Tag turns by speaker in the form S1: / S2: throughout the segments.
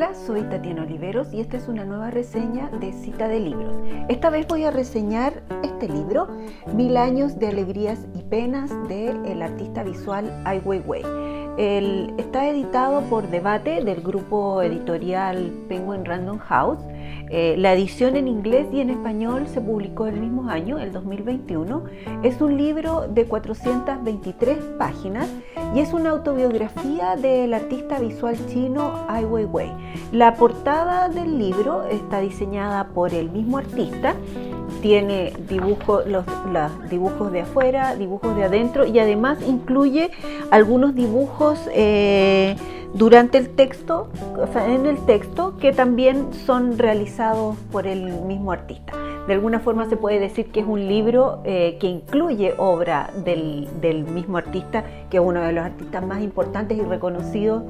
S1: Hola, soy Tatiana Oliveros y esta es una nueva reseña de Cita de Libros. Esta vez voy a reseñar este libro, Mil años de alegrías y penas del artista visual Ai Weiwei. está editado por Debate del grupo editorial Penguin Random House. Eh, la edición en inglés y en español se publicó el mismo año, el 2021. Es un libro de 423 páginas y es una autobiografía del artista visual chino Ai Weiwei. La portada del libro está diseñada por el mismo artista, tiene dibujos, los, dibujos de afuera, dibujos de adentro y además incluye algunos dibujos eh, durante el texto, o sea, en el texto, que también son realizados por el mismo artista. De alguna forma se puede decir que es un libro eh, que incluye obra del, del, mismo artista, que es uno de los artistas más importantes y reconocidos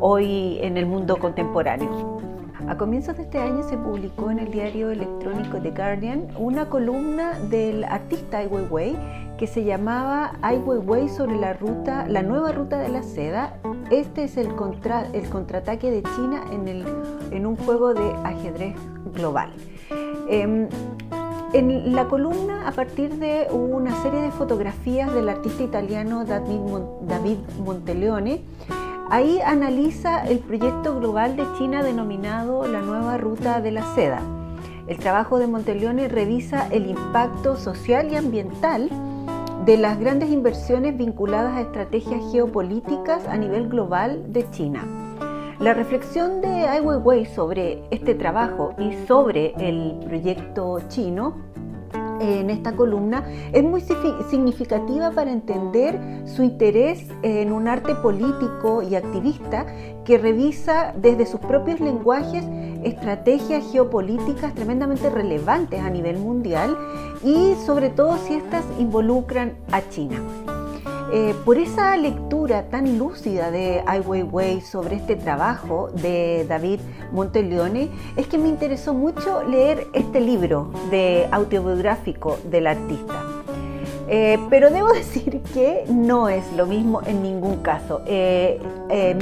S1: hoy en el mundo contemporáneo. A comienzos de este año se publicó en el diario electrónico The Guardian una columna del artista Ai Weiwei que se llamaba Ai Weiwei sobre la ruta, la nueva ruta de la seda. Este es el, el contraataque de China en, el, en un juego de ajedrez global. Em, en la columna, a partir de una serie de fotografías del artista italiano David Monteleone, ahí analiza el proyecto global de China denominado la nueva ruta de la seda. El trabajo de Monteleone revisa el impacto social y ambiental de las grandes inversiones vinculadas a estrategias geopolíticas a nivel global de China. La reflexión de Ai Weiwei sobre este trabajo y sobre el proyecto chino en esta columna es muy significativa para entender su interés en un arte político y activista que revisa desde sus propios lenguajes estrategias geopolíticas tremendamente relevantes a nivel mundial y sobre todo si estas involucran a China. Eh, por esa lectura tan lúcida de Ai Weiwei sobre este trabajo de David Monteleone, es que me interesó mucho leer este libro de autobiográfico del artista. Eh, pero debo decir que no es lo mismo en ningún caso. Eh,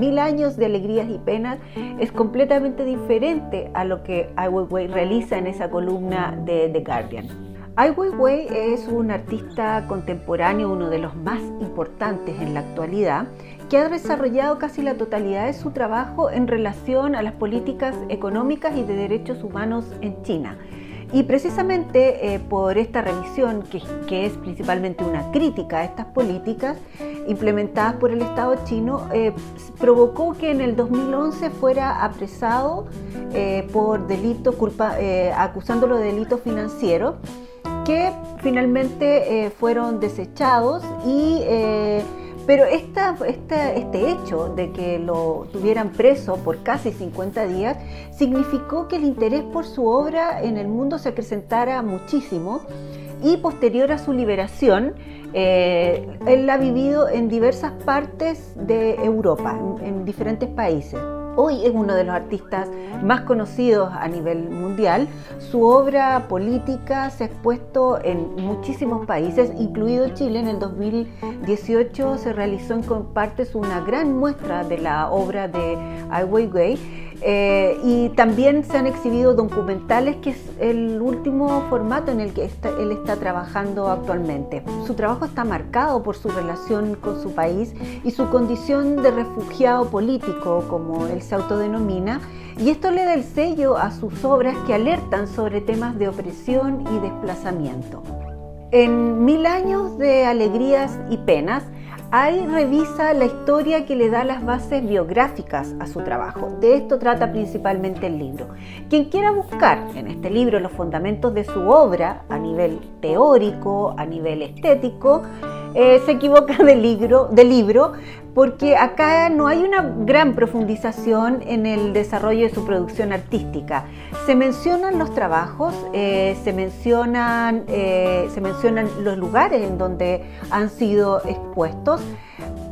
S1: Mil años de alegrías y penas es completamente diferente a lo que Ai Weiwei realiza en esa columna de The Guardian. Ai Weiwei es un artista contemporáneo, uno de los más importantes en la actualidad, que ha desarrollado casi la totalidad de su trabajo en relación a las políticas económicas y de derechos humanos en China. Y precisamente eh, por esta revisión, que, es principalmente una crítica a estas políticas implementadas por el Estado chino, eh, provocó que en el 2011 fuera apresado eh, por delitos, culpa, acusándolo de delitos financieros que finalmente fueron desechados y pero este hecho de que lo tuvieran preso por casi 50 días significó que el interés por su obra en el mundo se acrecentara muchísimo y posterior a su liberación, eh, él ha vivido en diversas partes de Europa, en diferentes países. Hoy es uno de los artistas más conocidos a nivel mundial. Su obra política se ha expuesto en muchísimos países, incluido Chile. En el 2018 se realizó en Compartes una gran muestra de la obra de Ai Weiwei eh, y también se han exhibido documentales, que es el último formato en el que él está trabajando actualmente. Su trabajo está marcado por su relación con su país y su condición de refugiado político, como él se autodenomina, y esto le da el sello a sus obras que alertan sobre temas de opresión y desplazamiento. En Mil años de alegrías y penas, Ahí revisa la historia que le da las bases biográficas a su trabajo. De esto trata principalmente el libro. Quien quiera buscar en este libro los fundamentos de su obra a nivel teórico, a nivel estético, eh, se equivoca del libro, del libro porque acá no hay una gran profundización en el desarrollo de su producción artística. Se mencionan los trabajos, eh, se, mencionan, eh, se mencionan los lugares en donde han sido expuestos,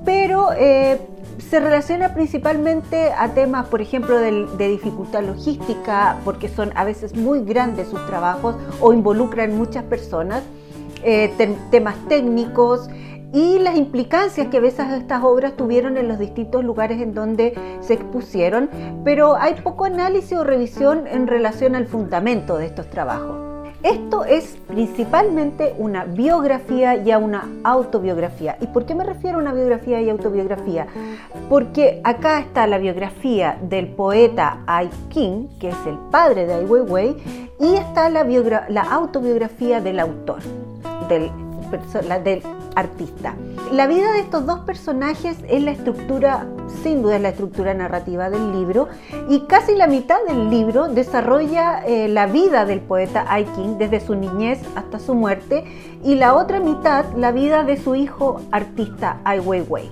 S1: pero se relaciona principalmente a temas, por ejemplo, de, dificultad logística, porque son a veces muy grandes sus trabajos o involucran muchas personas, temas técnicos, y las implicancias que a estas obras tuvieron en los distintos lugares en donde se expusieron, pero hay poco análisis o revisión en relación al fundamento de estos trabajos. Esto es principalmente una biografía y una autobiografía. ¿Y por qué me refiero a una biografía y autobiografía? Porque acá está la biografía del poeta Ai King, que es el padre de Ai Weiwei, y está la, la autobiografía del autor, del del artista. La vida de estos dos personajes es la estructura, sin duda es la estructura narrativa del libro y casi la mitad del libro desarrolla eh, la vida del poeta Ai King desde su niñez hasta su muerte y la otra mitad la vida de su hijo artista Ai Weiwei.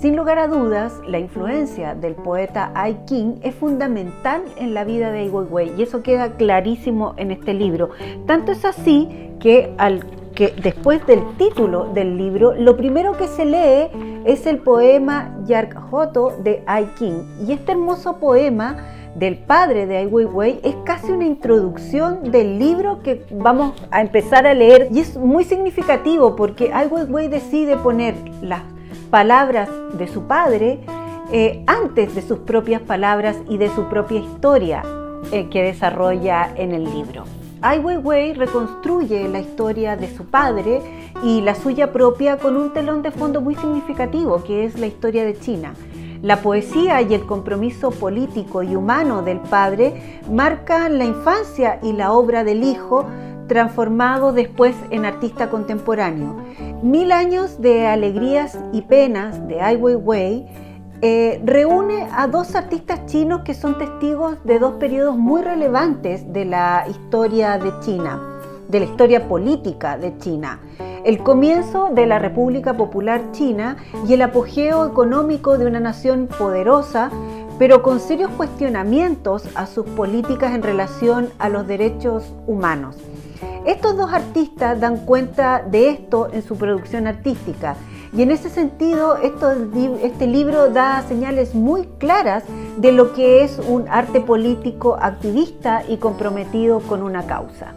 S1: Sin lugar a dudas, la influencia del poeta Ai King es fundamental en la vida de Ai Weiwei y eso queda clarísimo en este libro. Tanto es así que al que después del título del libro, lo primero que se lee es el poema Yarkhoto de Ai King. Y este hermoso poema del padre de Ai Weiwei es casi una introducción del libro que vamos a empezar a leer. Y es muy significativo porque Ai Weiwei decide poner las palabras de su padre eh, antes de sus propias palabras y de su propia historia eh, que desarrolla en el libro. Ai Weiwei reconstruye la historia de su padre y la suya propia con un telón de fondo muy significativo, que es la historia de China. La poesía y el compromiso político y humano del padre marcan la infancia y la obra del hijo, transformado después en artista contemporáneo. Mil años de alegrías y penas de Ai Weiwei eh, reúne a dos artistas chinos que son testigos de dos periodos muy relevantes de la historia de China, de la historia política de China. El comienzo de la República Popular China y el apogeo económico de una nación poderosa, pero con serios cuestionamientos a sus políticas en relación a los derechos humanos. Estos dos artistas dan cuenta de esto en su producción artística y en ese sentido, este libro da señales muy claras de lo que es un arte político activista y comprometido con una causa.